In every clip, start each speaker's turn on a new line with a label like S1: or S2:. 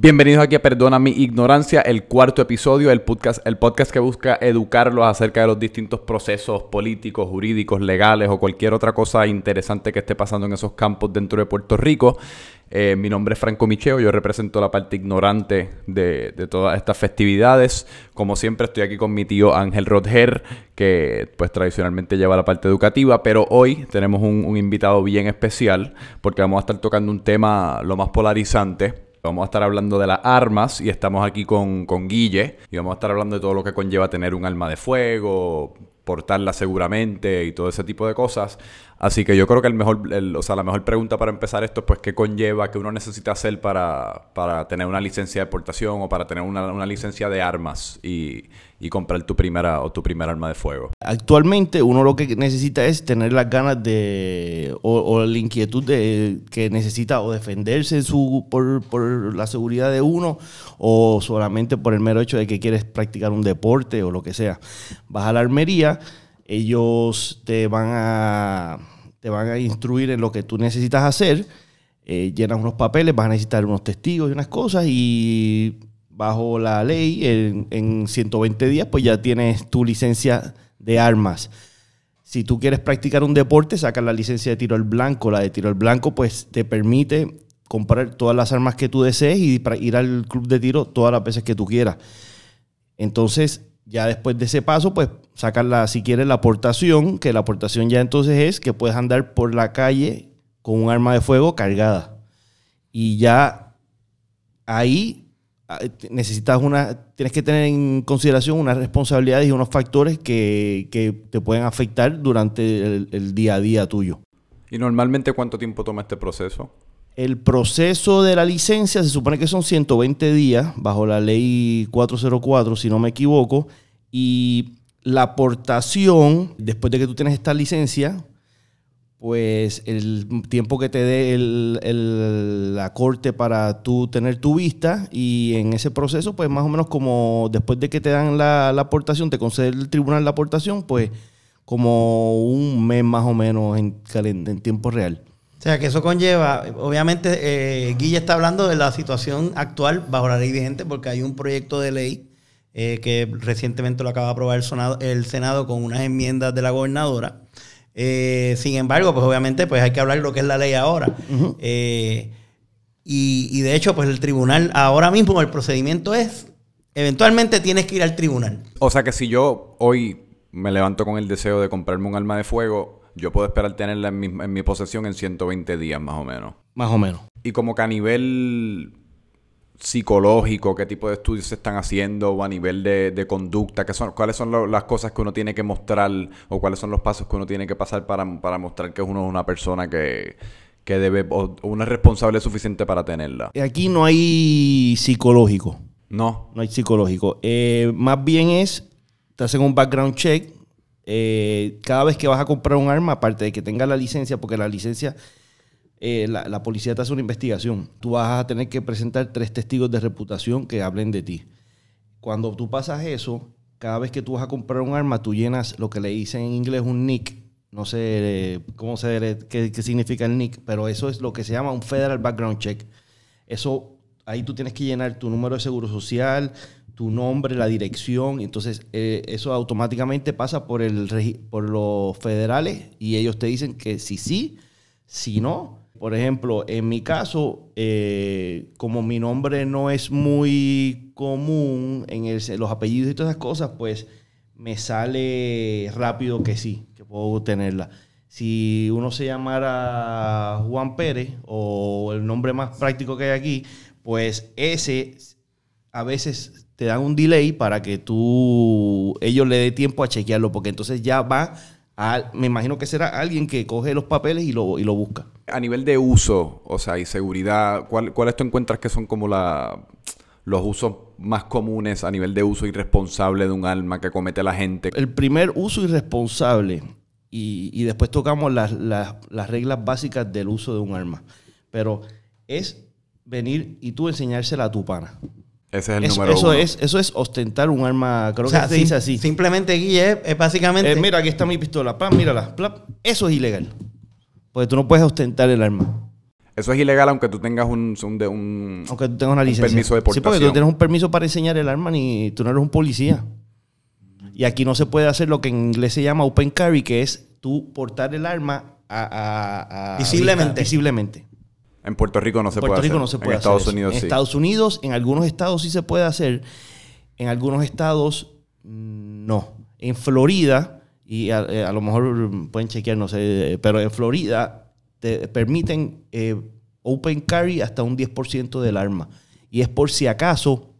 S1: Bienvenidos aquí a Perdona mi ignorancia, el cuarto episodio del podcast, el podcast que busca educarlos acerca de los distintos procesos políticos, jurídicos, legales o cualquier otra cosa interesante que esté pasando en esos campos dentro de Puerto Rico. Eh, mi nombre es Franco Micheo, yo represento la parte ignorante de, todas estas festividades. Como siempre estoy aquí con mi tío Ángel Rodger, que pues tradicionalmente lleva la parte educativa, pero hoy tenemos un, un invitado bien especial porque vamos a estar tocando un tema lo más polarizante Vamos a estar hablando de las armas y estamos aquí con, con Guille y vamos a estar hablando de todo lo que conlleva tener un arma de fuego, portarla seguramente y todo ese tipo de cosas. Así que yo creo que el mejor, o sea, la mejor pregunta para empezar esto es pues qué conlleva, qué uno necesita hacer para, para tener una licencia de portación o para tener una, una licencia de armas y, y, comprar tu primera o tu primer arma de fuego.
S2: Actualmente uno lo que necesita es tener las ganas de o, la inquietud de que necesita o defenderse por, por la seguridad de uno o solamente por el mero hecho de que quieres practicar un deporte o lo que sea. Vas a la armería ellos te van a, te van a instruir en lo que tú necesitas hacer, eh, llenas unos papeles, vas a necesitar unos testigos y unas cosas y bajo la ley en, en 120 días pues ya tienes tu licencia de armas. Si tú quieres practicar un deporte, sacas la licencia de tiro al blanco. La de tiro al blanco pues te permite comprar todas las armas que tú desees y ir al club de tiro todas las veces que tú quieras. Entonces, ya después de ese paso, pues sacarla, si quieres, la aportación, que la aportación ya entonces es que puedes andar por la calle con un arma de fuego cargada. Y ya ahí ah, necesitas una, tienes que tener en consideración unas responsabilidades y unos factores que, te pueden afectar durante el, el día a día tuyo.
S1: ¿Y normalmente cuánto tiempo toma este proceso?
S2: El proceso de la licencia se supone que son 120 días bajo la ley 404, si no me equivoco, y la aportación, después de que tú tienes esta licencia, pues el tiempo que te dé la corte para tú tener tu vista y en ese proceso, pues más o menos como después de que te dan la, aportación, te concede el tribunal la aportación, pues como un mes más o menos en, en tiempo real.
S3: O sea, que eso conlleva, obviamente, eh, Guilla está hablando de la situación actual bajo la ley vigente, porque hay un proyecto de ley eh, que recientemente lo acaba de aprobar el el Senado con unas enmiendas de la gobernadora. Eh, sin embargo, pues obviamente pues hay que hablar de lo que es la ley ahora. y, y, de hecho, pues el tribunal, ahora mismo el procedimiento es, eventualmente tienes que ir al tribunal.
S1: O sea que si yo hoy me levanto con el deseo de comprarme un arma de fuego, yo puedo esperar tenerla en mi, en mi posesión en 120 días más o menos.
S2: Más o menos.
S1: Y como que a nivel psicológico, qué tipo de estudios se están haciendo o a nivel de, conducta, ¿qué son, cuáles son las cosas que uno tiene que mostrar o cuáles son los pasos que uno tiene que pasar para, mostrar que uno es una persona que, debe o uno es responsable suficiente para tenerla.
S2: Aquí no hay psicológico.
S1: No.
S2: No hay psicológico. Eh, más bien es, te hacen un background check eh, cada vez que vas a comprar un arma, aparte de que tenga la licencia, porque la licencia, eh, la, policía te hace una investigación, tú vas a tener que presentar tres testigos de reputación que hablen de ti. Cuando tú pasas eso, cada vez que tú vas a comprar un arma, tú llenas lo que le dicen en inglés un NIC. No sé eh, cómo se qué, qué significa el NIC, pero eso es lo que se llama un Federal Background Check. Eso, ahí tú tienes que llenar tu número de seguro social, tu nombre, la dirección, entonces eh, eso automáticamente pasa por, el, por los federales y ellos te dicen que si sí, si no. Por ejemplo, en mi caso, eh, como mi nombre no es muy común en los apellidos y todas esas cosas, pues me sale rápido que sí, que puedo tenerla. Si uno se llamara Juan Pérez o el nombre más práctico que hay aquí, pues ese a veces te dan un delay para que tú, ellos le dé tiempo a chequearlo, porque entonces ya va a, me imagino que será alguien que coge los papeles y lo, y lo busca.
S1: A nivel de uso, o sea, y seguridad, ¿cuál, ¿cuáles tú encuentras que son como la, los usos más comunes a nivel de uso irresponsable de un arma que comete la gente?
S2: El primer uso irresponsable, y, y después tocamos las, las, las reglas básicas del uso de un arma, pero es venir y tú enseñársela a tu pana.
S1: Ese es el
S2: eso,
S1: número
S2: eso
S1: uno.
S2: Es, eso es ostentar un arma, creo que se dice así.
S3: Simplemente, Guille, es básicamente...
S2: Eh, mira, aquí está mi pistola, plap, mírala, plap. Eso es ilegal. Porque tú no puedes ostentar el arma.
S1: Eso es ilegal aunque tú tengas un, un, un-
S2: Aunque tú tengas una licencia.
S1: permiso de
S2: Sí, porque tú
S1: portación.
S2: no tienes un permiso para enseñar el arma ni tú no eres un policía. Y aquí no se puede hacer lo que en inglés se llama open carry, que es tú portar el arma a, a- a-
S3: Visiblemente.
S2: visiblemente.
S1: En Puerto Rico no se
S2: En Puerto
S1: puede
S2: Rico
S1: hacer.
S2: no se puede
S1: En
S2: hacer.
S1: Estados
S2: eso.
S1: Unidos
S2: en
S1: sí.
S2: Estados Unidos, en algunos estados sí se puede hacer. En algunos estados mm, no. En Florida, y a, eh, a lo mejor pueden chequear, no sé, eh, pero en Florida te permiten eh, open carry hasta un 10% del arma. Y es por si acaso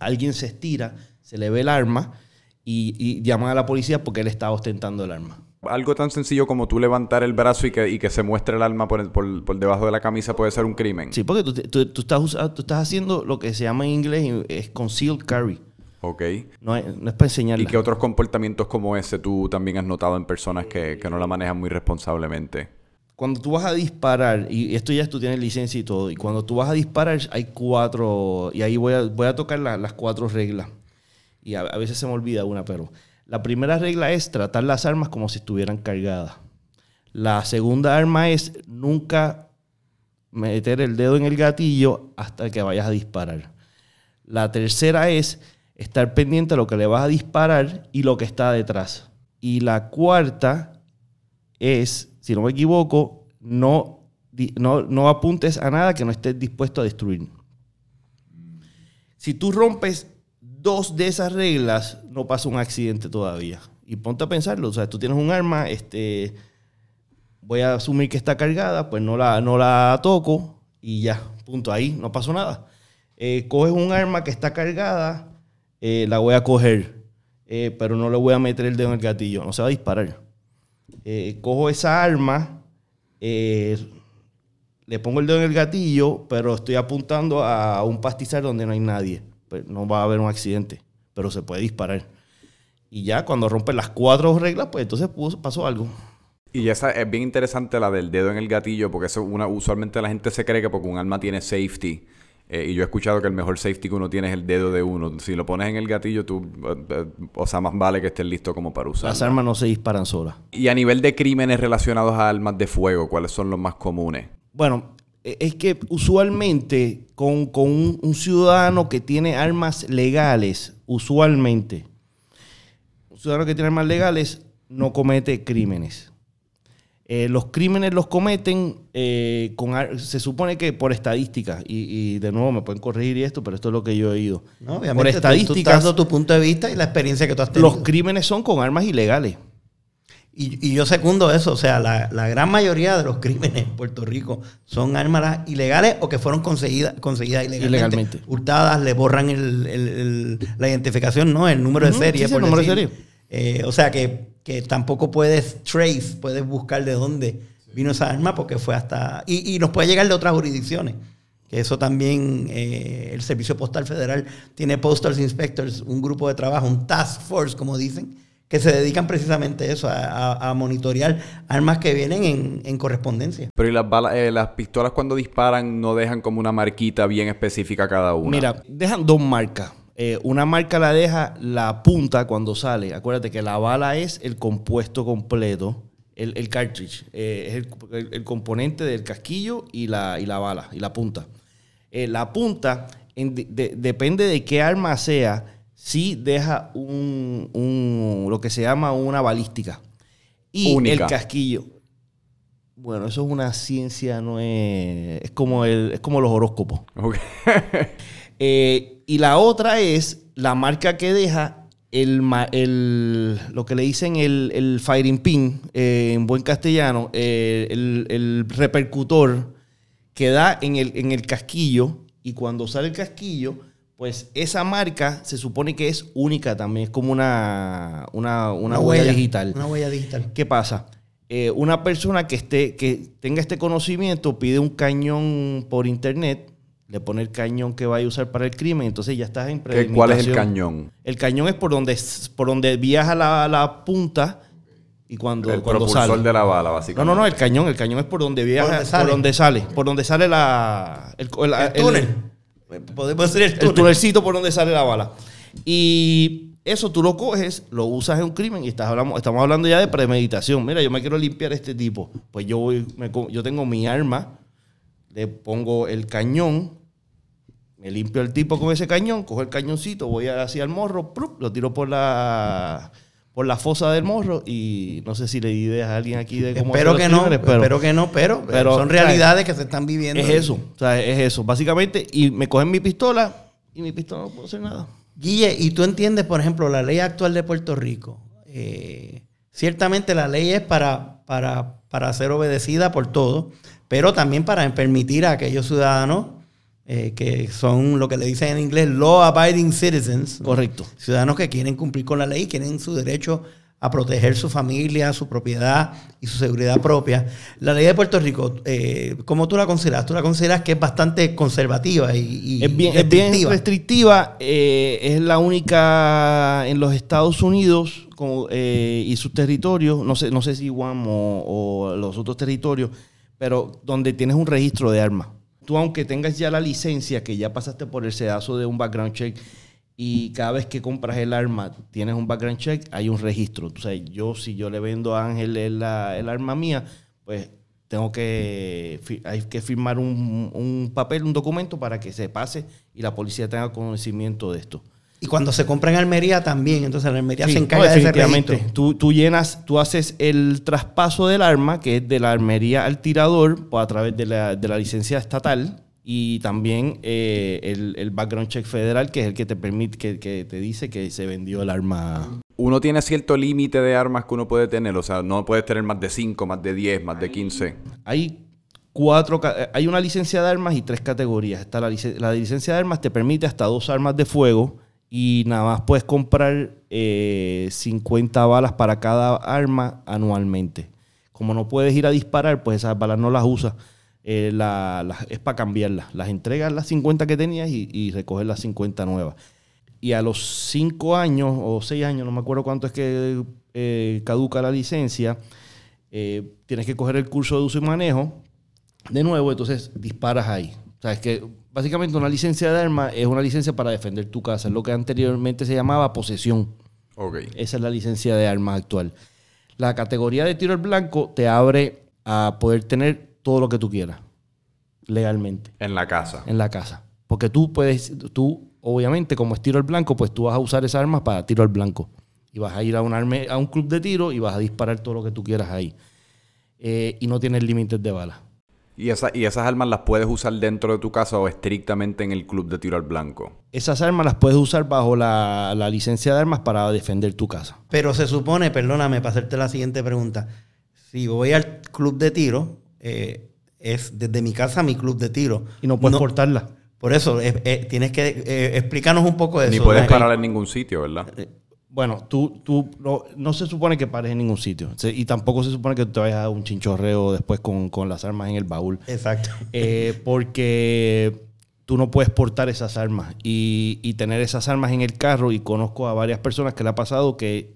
S2: alguien se estira, se le ve el arma y, y llaman a la policía porque él está ostentando el arma.
S1: Algo tan sencillo como tú levantar el brazo y que, y que se muestre el arma por, el- por- por debajo de la camisa puede ser un crimen.
S2: Sí, porque tú, tú- tú estás, tú estás haciendo lo que se llama en inglés es concealed carry.
S1: Ok.
S2: No es, no es para enseñarla.
S1: ¿Y qué otros comportamientos como ese tú también has notado en personas que, que no la manejan muy responsablemente?
S2: Cuando tú vas a disparar, y esto ya tú tienes licencia y todo, y cuando tú vas a disparar hay cuatro, y ahí voy a, voy a tocar la- las cuatro reglas. Y a, a veces se me olvida una, pero la primera regla es tratar las armas como si estuvieran cargadas. La segunda arma es nunca meter el dedo en el gatillo hasta que vayas a disparar. La tercera es estar pendiente de lo que le vas a disparar y lo que está detrás. Y la cuarta es, si no me equivoco, no, no apuntes a nada que no estés dispuesto a destruir. Si tú rompes dos de esas reglas, no pasa un accidente todavía. Y ponte a pensarlo, o sea, tú tienes un arma, este, voy a asumir que está cargada, pues no la, no la toco y ya, punto, ahí no pasó nada. Eh, coges un arma que está cargada, eh, la voy a coger, eh, pero no le voy a meter el dedo en el gatillo, no se va a disparar. Eh, cojo esa arma, le pongo el dedo en el gatillo, pero estoy apuntando a un pastizal donde no hay nadie. Pues no va a haber un accidente, pero se puede disparar. Y ya cuando rompen las cuatro reglas, pues entonces pasó algo.
S1: Y esa es bien interesante la del dedo en el gatillo, porque eso usualmente la gente se cree que porque un arma tiene safety. Eh, y yo he escuchado que el mejor safety que uno tiene es el dedo de uno. Si lo pones en el gatillo, tú, eh, eh, o sea, más vale que estés listo como para usarlo.
S2: Las armas no se disparan solas.
S1: Y a nivel de crímenes relacionados a armas de fuego, ¿cuáles son los más comunes?
S2: Bueno, e- es que usualmente con, con un, un ciudadano que tiene armas legales, usualmente, un ciudadano que tiene armas legales no comete crímenes. Eh, los crímenes los cometen eh, con se supone que por estadística y, y de nuevo me pueden corregir y esto pero esto es lo que yo he oído
S3: No,
S2: por
S3: obviamente, tú- tú
S2: estadísticas
S3: estás dando tu punto de vista y la experiencia que tú has tenido.
S2: los crímenes son con armas ilegales
S3: Y, y yo secundo eso, o sea, la, la gran mayoría de los crímenes en Puerto Rico son armas ilegales o que fueron conseguidas, conseguidas ilegalmente.
S2: Ilegalmente.
S3: Hurtadas, le borran el- el- el- la identificación, no, el número de serie.
S2: sí, sí,
S3: por
S2: el número de serie.
S3: Eh, o sea, que, que tampoco puedes trace, puedes buscar de dónde vino esa arma porque fue hasta... Y, y nos puede llegar de otras jurisdicciones. Que eso también, eh, el Servicio Postal Federal tiene Postal Inspectors, un grupo de trabajo, un task force, como dicen, que se dedican precisamente a eso, a, a- a monitorear armas que vienen en, en correspondencia.
S1: Pero y las balas, eh, las pistolas cuando disparan no dejan como una marquita bien específica cada una.
S2: Mira, dejan dos marcas. Eh, una marca la deja la punta cuando sale. Acuérdate que la bala es el compuesto completo, el, el cartridge. eh, es el, el- el componente del casquillo y la, y la bala, y la punta. Eh, la punta, en- de- de- depende de qué arma sea, sí deja un, un- lo que se llama una balística. Y
S1: Única.
S2: el casquillo. Bueno, eso es una ciencia, no es. Es como, el, es como los horóscopos. Eh, y la otra es la marca que deja el, el- lo que le dicen el, el firing pin eh, en buen castellano, eh, el, el repercutor que da en el, en el casquillo y cuando sale el casquillo, pues esa marca se supone que es única también, es como una, una, una huella, digital.
S3: Una huella digital.
S2: ¿Qué pasa? Eh, una persona que esté, que tenga este conocimiento pide un cañón por internet, le pone el cañón que vaya a usar para el crimen, entonces ya estás en
S1: ¿Qué- ¿Cuál es el cañón?
S2: El cañón es por donde, por donde viaja la, la punta y cuando,
S1: El
S2: cuando
S1: propulsor
S2: sale.
S1: de la bala,
S2: No,
S1: básicamente.
S2: no, no, el cañón, el cañón es por donde viaja,
S3: donde sale.
S2: por donde sale, por donde sale la el, el-
S3: El
S2: el-
S3: túnel. Podemos decir el túnel.
S2: el tunelcito por donde sale la bala. Y eso tú lo coges, lo usas en un crimen y estás hablando, estamos hablando ya de premeditación. Mira, yo me quiero limpiar a este tipo. Pues yo, voy, me yo tengo mi arma le pongo el cañón, me limpio el tipo con ese cañón, cojo el cañoncito, voy hacia el morro, lo tiro por la por la fosa del morro y no sé si le di ideas a alguien aquí de cómo
S3: Espero que no,
S2: pero
S3: espero que no, pero,
S2: pero,
S3: son realidades que se están viviendo.
S2: es eso, o sea, es eso, básicamente, y me cogen mi pistola y mi pistola no puedo hacer nada.
S3: Guille, y tú entiendes, por ejemplo, la ley actual de Puerto Rico. eh, ciertamente la ley es para, para, para ser obedecida por todos, pero también para permitir a aquellos ciudadanos eh, que son lo que le dicen en inglés law abiding citizens.
S2: Correcto.
S3: ciudadanos que quieren cumplir con la ley, quieren su derecho a proteger su familia, su propiedad y su seguridad propia. La ley de Puerto Rico, eh, ¿cómo tú la consideras? ¿Tú la consideras que es bastante conservativa y, y
S2: Es bien, es bien
S3: restrictiva?
S2: restrictiva. eh, es la única en los Estados Unidos como, eh, y sus territorios, no sé, no sé si Guam o, o los otros territorios, pero donde tienes un registro de armas. Tú, aunque tengas ya la licencia, que ya pasaste por el sedazo de un background check, y cada vez que compras el arma tienes un background check, hay un registro. O sea, yo, si yo le vendo a Ángel el, el arma mía, pues tengo que, hay que firmar un, un papel, un documento para que se pase y la policía tenga conocimiento de esto.
S3: Y cuando se compra en Almería también, entonces la Almería
S2: Sí,
S3: se
S2: no,
S3: encarga de ese
S2: definitivamente.
S3: registro.
S2: Tú, tú llenas, tú haces el traspaso del arma, que es de la armería al tirador, pues, a través de la, de la licencia estatal, y también eh, el, el background check federal, que es el que te permite, que, que te dice que se vendió el arma.
S1: Uno tiene cierto límite de armas que uno puede tener, o sea, no puedes tener más de 5, más de 10, más de 15.
S2: Hay cuatro, eh, hay una licencia de armas y tres categorías. Está la, licen- la licencia de armas te permite hasta dos armas de fuego y nada más puedes comprar eh, 50 balas para cada arma anualmente. Como no puedes ir a disparar, pues esas balas no las usas. Eh, es para cambiarlas. Las entregas las 50 que tenías y, y recoges las 50 nuevas. Y a los 5 años o 6 años, no me acuerdo cuánto es que eh, caduca la licencia, eh, tienes que coger el curso de uso y manejo de nuevo, entonces disparas ahí. O sea, es que básicamente una licencia de arma es una licencia para defender tu casa, es lo que anteriormente se llamaba posesión.
S1: Ok.
S2: Esa es la licencia de armas actual. La categoría de tiro al blanco te abre a poder tener todo lo que tú quieras, legalmente,
S1: En la casa.
S2: en la casa. Porque tú puedes, tú, obviamente, como es tiro al blanco, pues tú vas a usar esas armas para tiro al blanco. Y vas a ir a un, arme- a un club de tiro y vas a disparar todo lo que tú quieras ahí. Eh, y no tienes límites de balas.
S1: ¿Y, esa- ¿Y esas armas las puedes usar dentro de tu casa o estrictamente en el club de tiro al blanco?
S2: Esas armas las puedes usar bajo la, la licencia de armas para defender tu casa.
S3: Pero se supone, perdóname para hacerte la siguiente pregunta. Si voy al club de tiro, eh, es desde mi casa mi club de tiro.
S2: Y no puedes portarla.
S3: Por eso, eh, eh, tienes que eh, explicarnos un poco de
S1: Ni
S3: eso.
S1: puedes
S3: ¿no?
S1: parar en ningún sitio, ¿verdad?
S2: Bueno, tú, tú no, no se supone que pares en ningún sitio. Y tampoco se supone que te vayas a un chinchorreo después con, con las armas en el baúl.
S3: Exacto.
S2: Eh, porque tú no puedes portar esas armas y, y tener esas armas en el carro. Y conozco a varias personas que le ha pasado que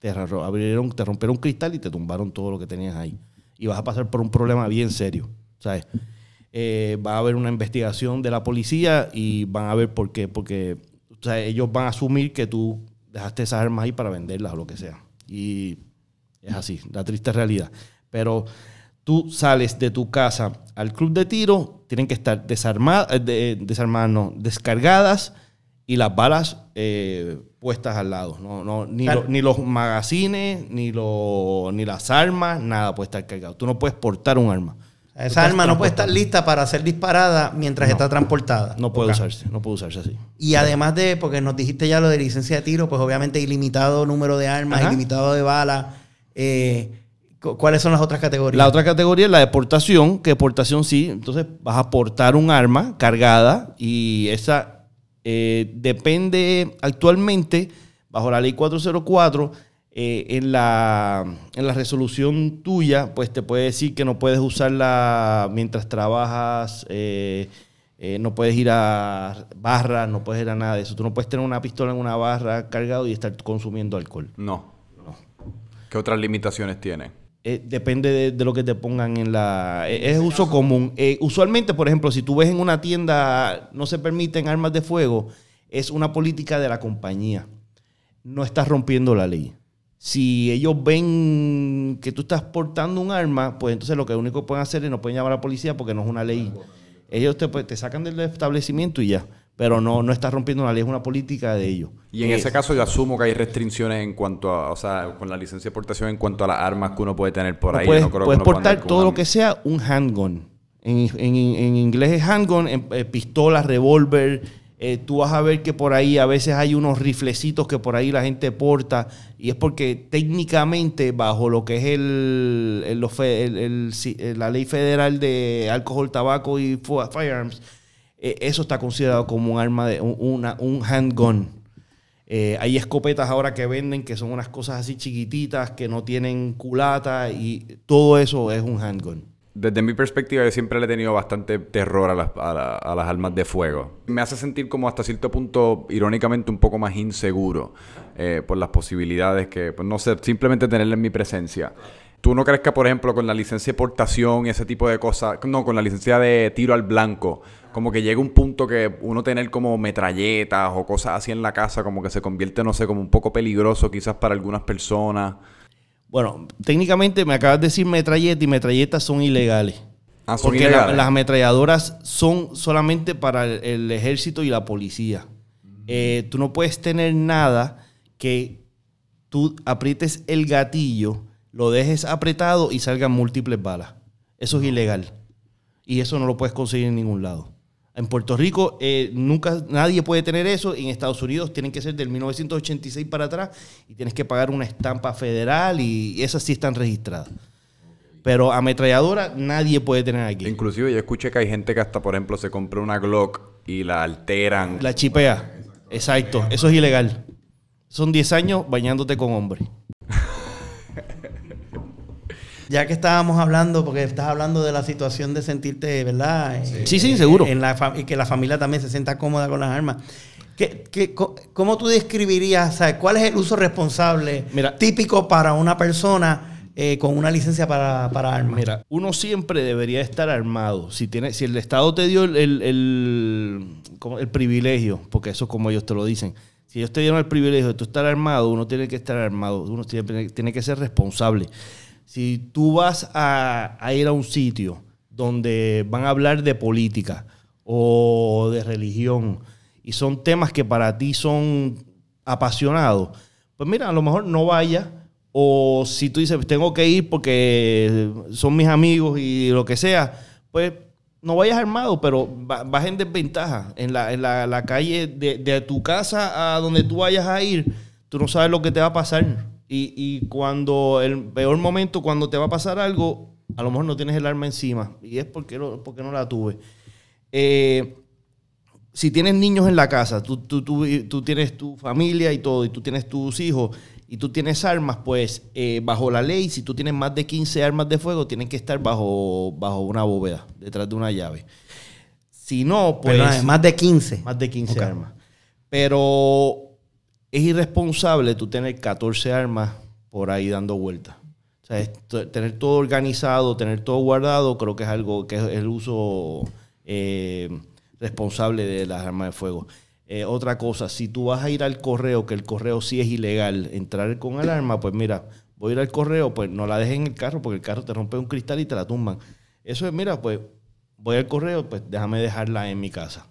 S2: te, abrieron, te rompieron un cristal y te tumbaron todo lo que tenías ahí. Y vas a pasar por un problema bien serio. ¿sabes? Eh, va a haber una investigación de la policía y van a ver por qué. Porque o sea, ellos van a asumir que tú dejaste esas armas ahí para venderlas o lo que sea. Y es así, la triste realidad. Pero tú sales de tu casa al club de tiro, tienen que estar desarmadas, desarmadas, no, descargadas y las balas eh, puestas al lado. No, no, ni,
S3: Claro.
S2: lo- ni los magazines, ni, lo- ni las armas, nada puede estar cargado. Tú no puedes portar un arma.
S3: Esa arma no puede estar lista para ser disparada mientras está transportada.
S2: No puede usarse, no puede usarse así.
S3: Y además de, porque nos dijiste ya lo de licencia de tiro, pues obviamente ilimitado número de armas,
S2: Ajá.
S3: ilimitado de balas. Eh, cu- ¿Cuáles son las otras categorías?
S2: La otra categoría es la de portación, que portación sí, entonces vas a portar un arma cargada y esa eh, depende actualmente, bajo la ley 404, eh, en, la, en la resolución tuya, pues te puede decir que no puedes usarla mientras trabajas, eh, eh, no puedes ir a barras, no puedes ir a nada de eso. Tú no puedes tener una pistola en una barra cargado y estar consumiendo alcohol.
S1: No. ¿Qué otras limitaciones tiene?
S2: Eh, depende de, de lo que te pongan en la... eh, es uso común. Eh, usualmente, por ejemplo, si tú ves en una tienda no se permiten armas de fuego, es una política de la compañía. No estás rompiendo la ley. Si ellos ven que tú estás portando un arma, pues entonces lo que único que pueden hacer es no pueden llamar a la policía porque no es una ley. Ellos te, pues, te sacan del establecimiento y ya. Pero no, no estás rompiendo una ley, es una política de ellos.
S1: Y en
S2: Eh,
S1: ese caso yo asumo que hay restricciones en cuanto a, o sea, con la licencia de portación en cuanto a las armas que uno puede tener por ahí.
S2: puedes
S1: no creo
S2: puedes portar todo
S1: una-
S2: lo que sea un handgun. En, en- en inglés es handgun, en, eh, pistola, revólver. Eh, tú vas a ver que por ahí a veces hay unos riflecitos que por ahí la gente porta. Y es porque técnicamente, bajo lo que es el, eh, la ley federal de alcohol, tabaco y firearms, eh, eso está considerado como un arma de un, una- un handgun. Hay escopetas ahora que venden que son unas cosas así chiquititas que no tienen culata y todo eso es un handgun.
S1: Desde mi perspectiva, yo siempre le he tenido bastante terror a las, a armas de fuego. Me hace sentir como hasta cierto punto, irónicamente, un poco más inseguro eh, por las posibilidades que, pues, no sé, simplemente tenerla en mi presencia. ¿Tú no crees que, por ejemplo, con la licencia de portación y ese tipo de cosas, no, con la licencia de tiro al blanco, como que llega un punto que uno tener como metralletas o cosas así en la casa, como que se convierte, no sé, como un poco peligroso quizás para algunas personas?
S2: Bueno, técnicamente me acabas de decir metralleta y metralletas son ilegales.
S1: Ah, son
S2: porque la- las ametralladoras son solamente para el, el ejército y la policía. Eh, tú no puedes tener nada que tú aprietes el gatillo, lo dejes apretado y salgan múltiples balas. Eso es ilegal. Y eso no lo puedes conseguir en ningún lado. En Puerto Rico eh, nunca nadie puede tener eso. En Estados Unidos tienen que ser del 1986 para atrás y tienes que pagar una estampa federal y esas sí están registradas. Pero ametralladora nadie puede tener aquí.
S1: Inclusive yo escuché que hay gente que hasta, por ejemplo, se compra una Glock y la alteran.
S2: La chipea. Exacto. Eso es ilegal. Son 10 años bañándote con hombre.
S3: Ya que estábamos hablando, porque estás hablando de la situación de sentirte, ¿verdad? Eh,
S2: Sí, sí, seguro.
S3: en la y que la familia también se sienta cómoda con las armas. ¿Qué, qué- ¿Cómo tú describirías, sabes, cuál es el uso responsable
S2: Mira.
S3: típico para una persona eh, con una licencia para, para armas?
S2: Mira, uno siempre debería estar armado. Si, tiene, si el Estado te dio el, el- el privilegio, porque eso es como ellos te lo dicen, si ellos te dieron el privilegio de tú estar armado, uno tiene que estar armado, uno tiene, tiene que ser responsable. Si tú vas a, ir a un sitio donde van a hablar de política o de religión y son temas que para ti son apasionados, pues mira, a lo mejor no vaya. O si tú dices, tengo que ir porque son mis amigos y lo que sea, pues no vayas armado, pero va- vas en desventaja. En la, en la calle de, de tu casa a donde tú vayas a ir, tú no sabes lo que te va a pasar. Y, y cuando el peor momento, cuando te va a pasar algo, a lo mejor no tienes el arma encima. Y es porque, lo- porque no la tuve. Eh, si tienes niños en la casa, tú, tú, tú, tú tienes tu familia y todo, y tú tienes tus hijos, y tú tienes armas, pues eh, bajo la ley, si tú tienes más de 15 armas de fuego, tienen que estar bajo, bajo una bóveda, detrás de una llave. Si no, pues...
S3: Más de 15.
S2: Más de 15
S3: Ok.
S2: armas. Pero es irresponsable tú tener 14 armas por ahí dando vueltas. O sea, tener todo organizado, tener todo guardado, creo que es algo que es el uso eh, responsable de las armas de fuego. Eh, otra cosa, si tú vas a ir al correo, que el correo sí es ilegal, entrar con el arma, pues mira, voy a ir al correo, pues no la dejes en el carro porque el carro te rompe un cristal y te la tumban. Eso es, mira, pues voy al correo, pues déjame dejarla en mi casa.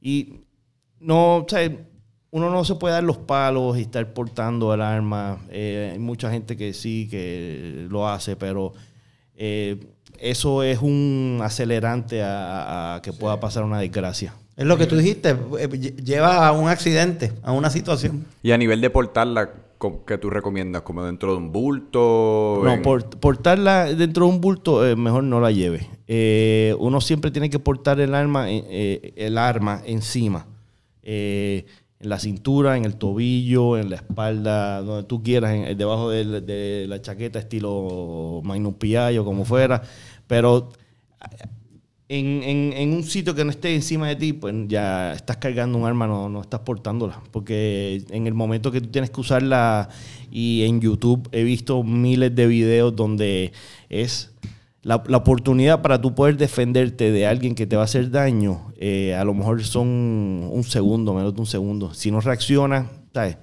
S2: Y no, o sea, uno no se puede dar los palos y estar portando el arma. Eh, hay mucha gente que sí, que lo hace, pero eh, eso es un acelerante a, a que pueda pasar una desgracia.
S3: Es lo que tú dijiste, eh, lle- lleva a un accidente, a una situación.
S1: Y a nivel de portarla, ¿qué tú recomiendas? ¿Como dentro de un bulto?
S2: No,
S1: en-
S2: por- portarla dentro de un bulto, eh, mejor no la lleve. Eh, uno siempre tiene que portar el arma, eh, eh, el arma encima. En la cintura, en el tobillo, en la espalda, donde tú quieras, debajo de, la chaqueta estilo Magnum P.I. o como fuera. Pero en, un sitio que no esté encima de ti, pues ya estás cargando un arma, no estás portándola. Porque en el momento que tú tienes que usarla, y en YouTube he visto miles de videos donde es la, la oportunidad para tú poder defenderte de alguien que te va a hacer daño, eh, a lo mejor son un segundo, menos de un segundo. Si no reaccionas, ¿sabes?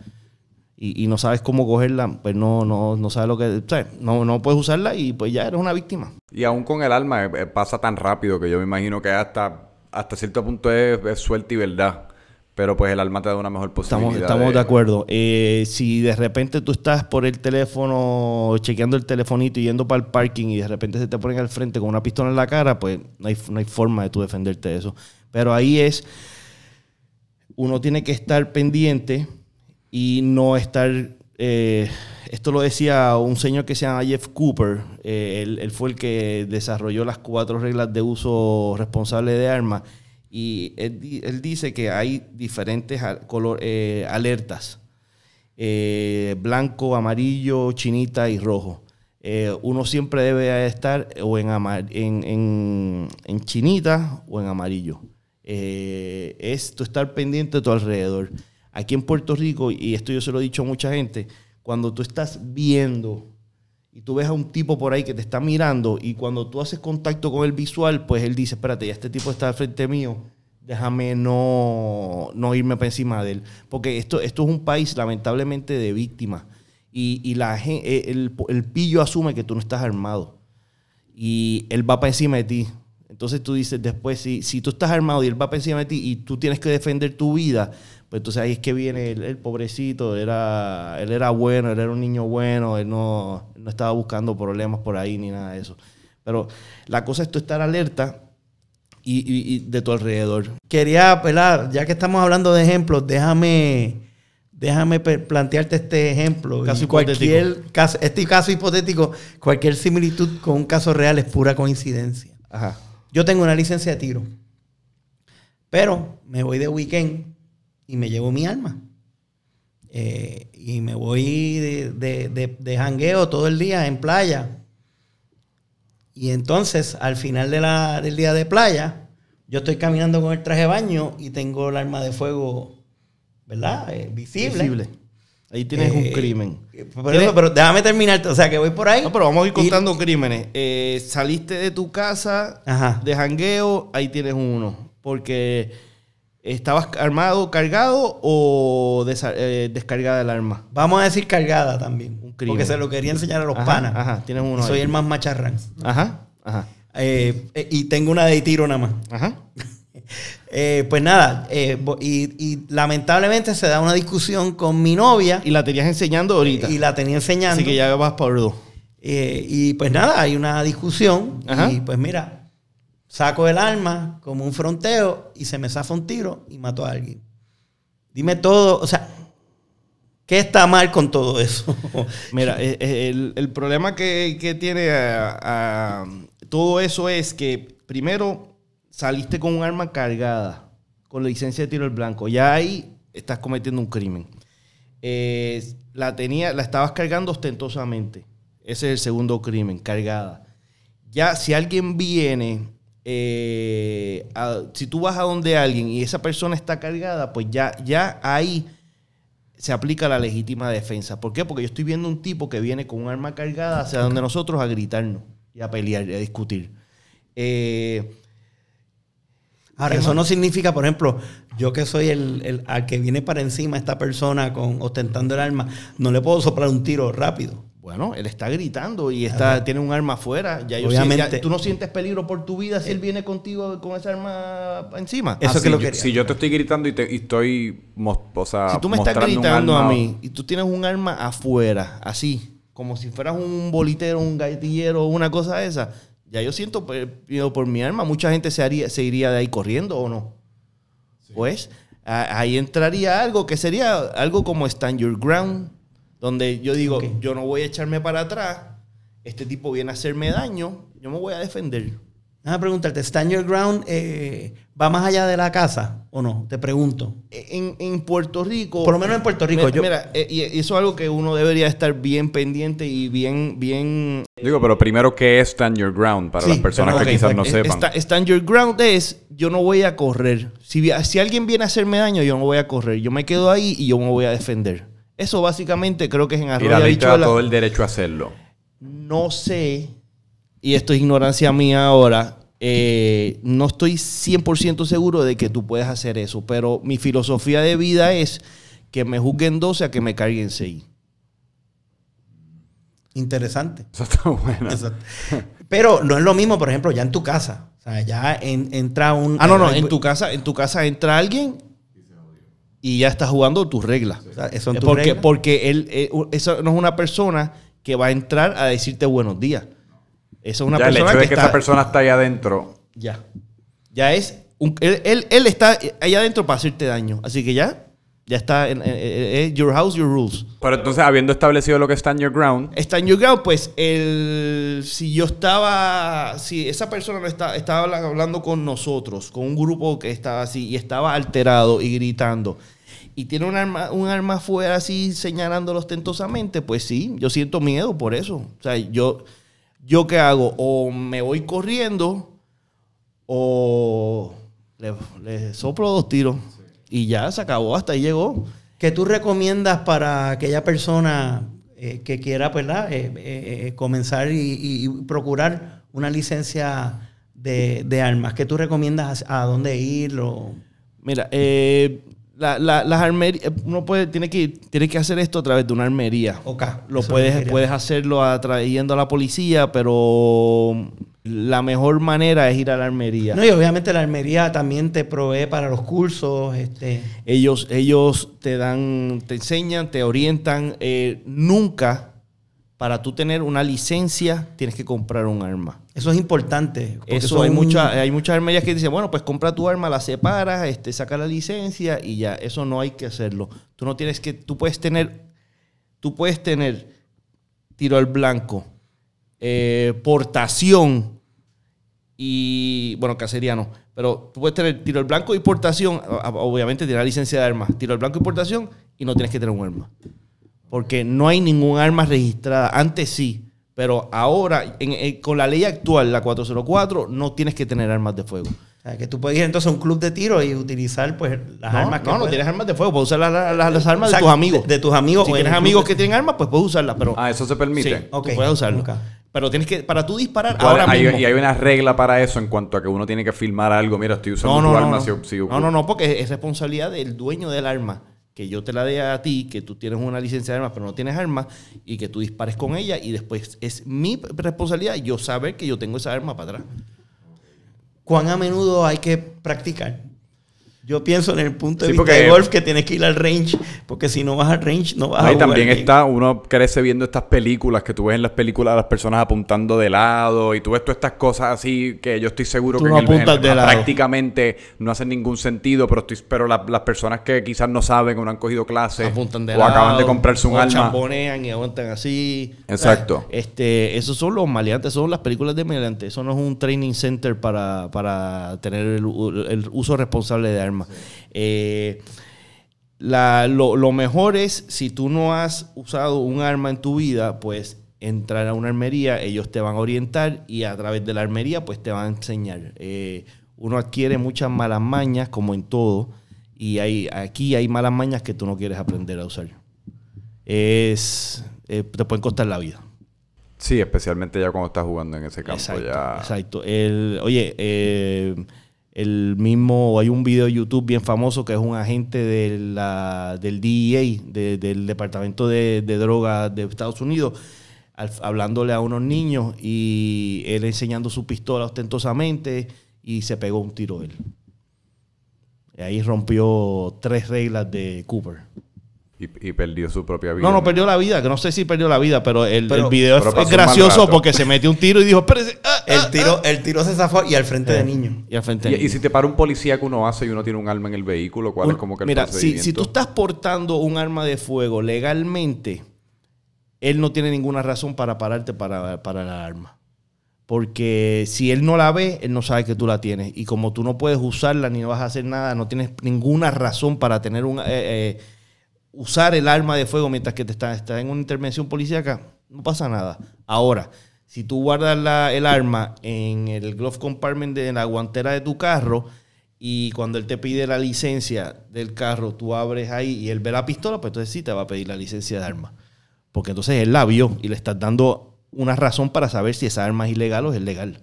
S2: y, y no sabes cómo cogerla, pues no, no, no sabes lo que... sea, no, no puedes usarla y pues ya eres una víctima.
S1: Y aún con el alma eh, pasa tan rápido que yo me imagino que hasta, hasta cierto punto es, es suerte y verdad. Pero pues el alma te da una mejor posibilidad.
S2: Estamos, estamos de acuerdo. Eh, si de repente tú estás por el teléfono, chequeando el telefonito y yendo para el parking y de repente se te ponen al frente con una pistola en la cara, pues no hay, no hay forma de tú defenderte de eso. Pero ahí es, uno tiene que estar pendiente y no estar... eh, esto lo decía un señor que se llama Jeff Cooper. eh, él, él fue el que desarrolló las cuatro reglas de uso responsable de armas. Y él, él dice que hay diferentes color- eh, alertas. Eh, blanco, amarillo, chinita y rojo. Eh, uno siempre debe estar o en, ama- en, en- chinita o en amarillo. Es tú estar pendiente de tu alrededor. Aquí en Puerto Rico, y esto yo se lo he dicho a mucha gente, cuando tú estás viendo y tú ves a un tipo por ahí que te está mirando y cuando tú haces contacto con el visual, pues él dice, espérate, ya este tipo está al frente mío, déjame no, no irme para encima de él. Porque esto, esto es un país lamentablemente de víctimas y, y la, eh, el, el pillo asume que tú no estás armado y él va para encima de ti. Entonces tú dices después, si, si tú estás armado y él va para encima de ti y tú tienes que defender tu vida, pues entonces ahí es que viene el, el pobrecito, era, él era bueno, él era un niño bueno, él no, no estaba buscando problemas por ahí ni nada de eso. Pero la cosa es tú estar alerta y, y- y de tu alrededor.
S3: Quería, ¿verdad? Ya que estamos hablando de ejemplos, déjame, déjame plantearte este ejemplo.
S2: Caso
S3: cualquier caso, este caso hipotético, cualquier similitud con un caso real es pura coincidencia.
S2: Ajá.
S3: Yo tengo una licencia de tiro, pero me voy de weekend y me llevo mi arma. Eh, y me voy de, de, de- de jangueo todo el día en playa. Y entonces, al final de la- del día de playa, yo estoy caminando con el traje de baño y tengo el arma de fuego, ¿verdad? Eh, visible.
S2: Visible. Ahí tienes un
S3: Eh,
S2: crimen.
S3: Por eso, pero déjame terminar. O sea, que voy por ahí.
S2: No, pero vamos a ir
S3: y-
S2: contando crímenes. Eh, saliste de tu casa
S3: Ajá.
S2: de jangueo, ahí tienes uno. Porque estabas armado, cargado o desa- eh, descargada el arma.
S3: Vamos a decir cargada también.
S2: Un crimen.
S3: Porque se lo quería enseñar a los
S2: Ajá,
S3: panas.
S2: ajá, tienes uno
S3: soy
S2: ahí.
S3: el más macharrán.
S2: Ajá, ajá,
S3: Eh, eh, y tengo una de tiro nada más.
S2: ajá.
S3: Eh, pues nada, eh, bo- y, y lamentablemente se da una discusión con mi novia
S2: Y la tenías enseñando ahorita.
S3: y la tenía enseñando.
S2: Así que ya vas por dos.
S3: Eh, y pues nada, hay una discusión
S2: Ajá.
S3: y pues mira, saco el arma como un fronteo y se me zafa un tiro y mato a alguien. Dime todo, o sea, ¿qué está mal con todo eso?
S2: Mira, eh, eh, el, el problema que, que tiene ah, todo eso es que primero saliste con un arma cargada, con la licencia de tiro al blanco. Ya ahí estás cometiendo un crimen. Eh, la, tenía, la estabas cargando ostentosamente. Ese es el segundo crimen, cargada. Ya si alguien viene, eh, a- si tú vas a donde alguien y esa persona está cargada, pues ya, ya ahí se aplica la legítima defensa. ¿Por qué? Porque yo estoy viendo un tipo que viene con un arma cargada hacia donde nosotros a gritarnos y a pelear y a discutir. Eh,
S3: Ahora,
S2: ¿Qué
S3: eso no significa, por ejemplo, yo que soy el, el- al que viene para encima esta persona con ostentando el arma, no le puedo soplar un tiro rápido.
S2: Bueno, él está gritando y está, tiene un arma afuera. Ya yo
S3: Obviamente.
S2: ya- tú no sientes peligro por tu vida si él viene contigo con esa arma encima.
S3: Eso
S1: Ah,
S3: que
S1: si
S3: lo
S1: yo-. Si yo te estoy gritando y, te- y estoy, o sea,
S2: si tú me estás gritando a mí y tú tienes un arma afuera, así, como si fueras un bolitero, un gatillero, una cosa de esa, ya yo siento pe- miedo por mi arma. Mucha gente se, haría, se iría de ahí corriendo o no. Pues a- ahí entraría algo que sería algo como stand your ground, donde yo digo,
S3: Ok.
S2: yo no voy a echarme para atrás, este tipo viene a hacerme daño, yo me voy a defender.
S3: Déjame preguntarte, ¿Stand Your Ground eh, va más allá de la casa o no? Te pregunto.
S2: En, en Puerto Rico.
S3: Por lo menos en Puerto Rico,
S2: Mira,
S3: yo-
S2: mira, eh, y eso es algo que uno debería estar bien pendiente y bien, bien.
S1: Digo, pero primero, ¿qué es Stand Your Ground? Para
S3: Sí,
S1: las personas
S3: pero,
S1: que
S3: ok,
S1: quizás no
S2: Eh,
S1: sepan.
S2: esta- stand your ground es, yo no voy a correr. Si, si alguien viene a hacerme daño, yo no voy a correr. Yo me quedo ahí y yo me voy a defender. Eso básicamente creo que es en
S1: y
S2: Arroyo
S1: da
S2: Habichuela.
S1: todo el derecho a hacerlo.
S2: No sé, y esto es ignorancia mía ahora, eh, no estoy 100% seguro de que tú puedes hacer eso, pero mi filosofía de vida es que me juzguen 12 a que me carguen 6.
S3: Interesante.
S1: Eso está bueno.
S3: Pero no es lo mismo, por ejemplo, ya en tu casa. O sea, ya en- entra un...
S2: Ah, no, no, en tu casa, en tu casa entra alguien y ya está jugando tus reglas.
S3: O sea, son tus
S2: porque,
S3: reglas.
S2: porque él, eh, eso no es una persona que va a entrar a decirte buenos días. Eso es una
S1: ya el
S2: persona
S1: hecho
S2: que,
S1: de que
S2: está,
S1: esa persona está ahí adentro.
S2: Ya. Ya es. un- él, él- él está allá adentro para hacerte daño. Así que ya. Ya está. En, eh, eh, your house, your rules.
S1: Pero entonces, habiendo establecido lo que está en your ground,
S2: Está en your ground, pues el, si yo estaba, si esa persona no está, estaba habla- hablando con nosotros, con un grupo que estaba así y estaba alterado y gritando y tiene un arma, un arma afuera así señalándolos ostentosamente, pues sí, yo siento miedo por eso. O sea, yo, yo qué hago, o me voy corriendo o le, le soplo dos tiros y ya se acabó, hasta ahí llegó.
S3: ¿Qué tú recomiendas para aquella persona eh, que quiera ¿verdad? Eh, eh, eh, comenzar y, y- y procurar una licencia de, de armas? ¿Qué tú recomiendas a, a dónde ir? O-
S2: Mira, eh, la- la- las armerías, uno puede, tiene que, tiene que hacer esto a través de una armería.
S3: Ok,
S2: Lo puedes, puedes hacerlo atrayendo a la policía, pero la mejor manera es ir a la armería.
S3: No, y obviamente la armería también te provee para los cursos. Este,
S2: Ellos, ellos te dan, te enseñan, te orientan. Eh, nunca, para tú tener una licencia, tienes que comprar un arma.
S3: Eso es importante.
S2: Eso hay,
S3: un-
S2: mucha- hay muchas armerías que dicen, bueno, pues compra tu arma, la separas, este, saca la licencia y ya. Eso no hay que hacerlo. Tú no tienes que, tú puedes tener, tú puedes tener tiro al blanco, eh, portación y, bueno, cacería no, pero tú puedes tener tiro al blanco y portación, obviamente tiene la licencia de armas, tiro al blanco y portación y no tienes que tener un arma. Porque no hay ningún arma registrada. Antes sí, pero ahora, en- en- con la ley actual, la 404, no tienes que tener armas de fuego.
S3: O sea, que tú puedes ir entonces a un club de tiro y utilizar pues las
S2: no,
S3: armas que
S2: no, no tienes armas de fuego, puedes usar la- la- la- las armas de tus amigos.
S3: de- de tus amigos
S2: Si tienes amigos
S3: de-
S2: que tienen armas, pues puedes usarlas, pero...
S1: ah, eso se permite.
S2: Sí,
S3: Ok,
S2: tú puedes usarlo.
S3: ok.
S2: Pero tienes que, para tú disparar
S1: ¿Cuál-
S2: ahora
S1: hay-
S2: mismo...
S1: y hay una regla para eso en cuanto a que uno tiene que filmar algo. Mira, estoy usando
S2: No, no,
S1: tu
S2: no,
S1: arma.
S2: no.
S1: si- si-
S2: no, no, no, porque es responsabilidad del dueño del arma. Que yo te la dé a ti, que tú tienes una licencia de armas, pero no tienes armas, y que tú dispares con ella, y después es mi responsabilidad yo saber que yo tengo esa arma para atrás.
S3: ¿Cuán a menudo hay que practicar? Yo pienso en el punto de
S1: Sí,
S3: vista de golf que tienes que ir al range, porque si no vas al range no vas
S1: No,
S3: a
S1: y
S3: jugar
S1: también
S3: bien.
S1: está, uno crece viendo estas películas que tú ves en las películas a las personas apuntando de lado y tú ves todas estas cosas así que yo estoy seguro
S2: Tú
S1: que
S2: no
S1: en el- en-
S2: apuntas de lado.
S1: prácticamente no hacen ningún sentido, pero, estoy, pero la- las personas que quizás no saben o no han cogido clases
S2: apuntan de
S1: o acaban de comprarse un
S2: o
S1: arma.
S2: chambonean y aguantan así.
S1: Exacto.
S2: Este, esos son los maleantes, son las películas de maleantes. Eso no es un training center para, para tener el, el uso responsable de armas. Eh, la- lo, lo mejor es, si tú no has usado un arma en tu vida, pues entrar a una armería, ellos te van a orientar y a través de la armería, pues te van a enseñar. Eh, uno adquiere muchas malas mañas, como en todo, y hay, aquí hay malas mañas que tú no quieres aprender a usar. Es, eh, te pueden costar la vida.
S1: Sí, especialmente ya cuando estás jugando en ese campo.
S2: Exacto,
S1: ya...
S2: exacto. El, oye, eh, el mismo, hay un video de YouTube bien famoso que es un agente del DEA, de- del Departamento de, de Drogas de Estados Unidos, hablándole a unos niños y él enseñando su pistola ostentosamente y se pegó un tiro él. Y ahí rompió tres reglas de Cooper.
S1: Y, y perdió su propia vida.
S2: No, no perdió la vida, que no sé si perdió la vida, pero el,
S3: Pero-
S2: el video
S1: pero
S2: es- gracioso porque se metió un tiro y dijo, espérese. ah, ah,
S3: El tiro, el tiro se zafó y al frente
S2: Eh.
S3: de niños.
S2: Y al frente.
S1: Y,
S2: del
S1: y si te para un policía que uno hace y uno tiene un arma en el vehículo, ¿cuál es como que el
S2: Mira, si, si tú estás portando un arma de fuego legalmente, él no tiene ninguna razón para pararte para, para la arma. Porque si él no la ve, él no sabe que tú la tienes. Y como tú no puedes usarla ni no vas a hacer nada, no tienes ninguna razón para tener un, eh, eh, usar el arma de fuego mientras que te estás está en una intervención policíaca, no pasa nada. Ahora, si tú guardas la- el arma en el glove compartment de la guantera de tu carro y cuando él te pide la licencia del carro, tú abres ahí y él ve la pistola, pues entonces sí te va a pedir la licencia de arma. Porque entonces él la vio y le estás dando una razón para saber si esa arma es ilegal o es legal.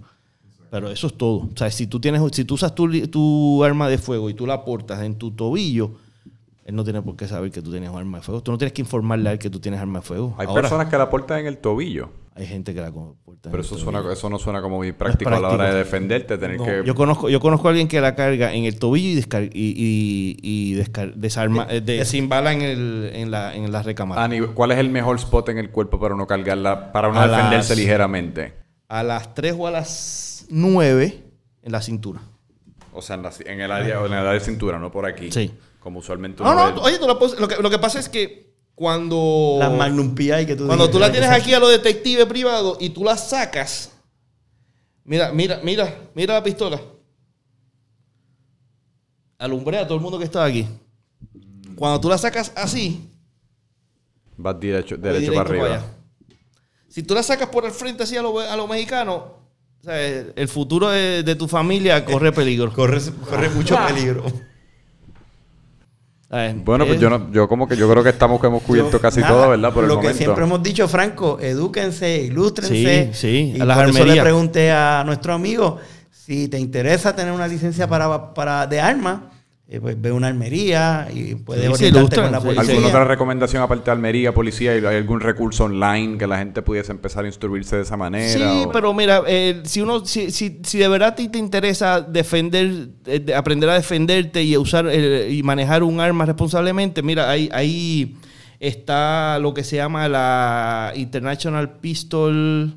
S2: Pero eso es todo. O sea, si tú tienes, si tú usas tu, tu arma de fuego y tú la portas en tu tobillo, Él no tiene por qué saber que tú tienes un arma de fuego. Tú no tienes que informarle a él que tú tienes arma de fuego.
S1: Hay
S2: Ahora,
S1: personas que la portan en el tobillo.
S2: hay gente que la comporta.
S1: Pero eso, suena, eso no suena como muy práctico, a la hora de defenderte, tener
S2: No,
S1: que...
S2: yo, conozco, yo conozco a alguien que la carga en el tobillo y, descar- y, y, y descar- desarma, eh, bala en, el, en, la, en la recámara.
S1: A nivel- ¿Cuál es el mejor spot en el cuerpo para uno cargarla, para uno
S2: A
S1: defenderse
S2: las-
S1: ligeramente?
S2: A las 3 o a las 9 en la cintura.
S1: O sea, en, la- en el área, en el área de cintura, no por aquí.
S2: Sí.
S1: Como usualmente
S2: No,
S1: uno
S2: no,
S1: ve.
S2: oye, tú la lo, que, lo que pasa es que cuando...
S3: Las Magnum PI que tú
S2: Cuando tú la tienes aquí a los detectives privados y tú la sacas, mira, mira, mira, mira la pistola. Alumbré a todo el mundo que está aquí. Cuando tú la sacas así,
S1: Vas derecho,
S2: voy
S1: derecho para
S2: directo
S1: arriba.
S2: allá. Si tú la sacas por el frente así a los a los mexicanos, o sea, el futuro de, de tu familia corre peligro.
S3: Corre, corre mucho peligro.
S2: ¿Sabes?
S1: Bueno, pues yo, no, yo como que yo creo que estamos que hemos cubierto casi
S3: Nada,
S1: todo, ¿verdad? Por el
S3: lo
S1: momento.
S3: que siempre hemos dicho, Franco, edúquense, ilústrense.
S2: Sí, sí,
S3: Y
S2: a las
S3: por eso le
S2: armerías.
S3: pregunté a nuestro amigo si te interesa tener una licencia para, para de armas, eh, pues ve una armería y puedes
S2: Sí,
S3: orientarte con la policía.
S1: ¿Alguna otra recomendación aparte de Almería, policía? ¿Hay algún recurso online que la gente pudiese empezar a instruirse de esa manera?
S2: Sí,
S1: o-
S2: pero mira, eh, si uno, si, si, si de verdad a ti te interesa defender, eh, de aprender a defenderte y a usar eh, y manejar un arma responsablemente, mira, ahí, ahí está lo que se llama la International Pistol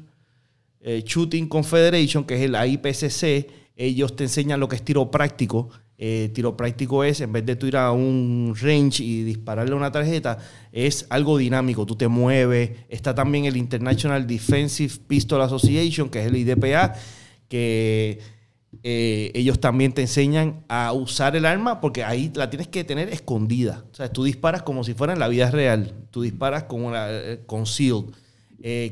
S2: eh, Shooting Confederation, que es el IPCC. Ellos te enseñan lo que es tiro práctico. Eh, tiro práctico es, en vez de tú ir a un range y dispararle una tarjeta, es algo dinámico. Tú te mueves. Está también el International Defensive Pistol Association, que es el IDPA, que eh, ellos también te enseñan a usar el arma porque ahí la tienes que tener escondida. O sea, tú disparas como si fuera en la vida real. Tú disparas con una eh, concealed,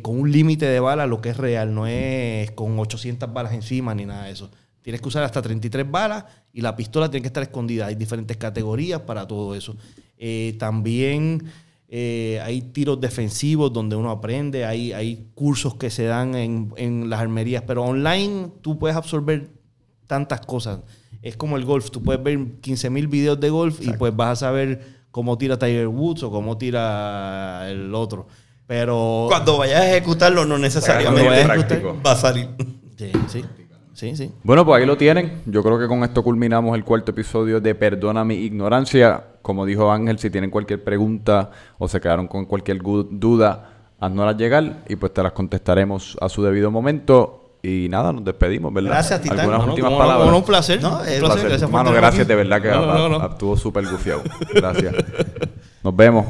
S2: con un límite de bala, lo que es real. No es con 800 balas encima ni nada de eso. Tienes que usar hasta 33 balas y la pistola tiene que estar escondida. Hay diferentes categorías para todo eso. Eh, también eh, hay tiros defensivos donde uno aprende. Hay, hay cursos que se dan en, en las armerías. Pero online tú puedes absorber tantas cosas. Es como el golf. Tú puedes ver 15.000 videos de golf y pues vas a saber cómo tira Tiger Woods o cómo tira el otro. Pero...
S3: Cuando vayas a ejecutarlo, no necesariamente
S2: vayas a
S3: va a salir.
S2: Sí, sí. Sí, sí.
S1: Bueno, pues ahí lo tienen. Yo creo que con esto culminamos el cuarto episodio de Perdona mi ignorancia. Como dijo Ángel, si tienen cualquier pregunta o se quedaron con cualquier duda, haznoslas llegar y pues te las contestaremos a su debido momento. Y nada, nos despedimos, ¿verdad?
S3: Gracias, Titán.
S1: ¿Algunas
S3: No, no,
S1: últimas
S2: no,
S1: palabras?
S2: un placer.
S3: No,
S2: un
S3: es
S2: placer.
S1: Placer.
S2: Gracias
S1: Mano, gracias de verdad que
S2: No, no, no, no.
S1: estuvo súper gufiado. Gracias. Nos vemos.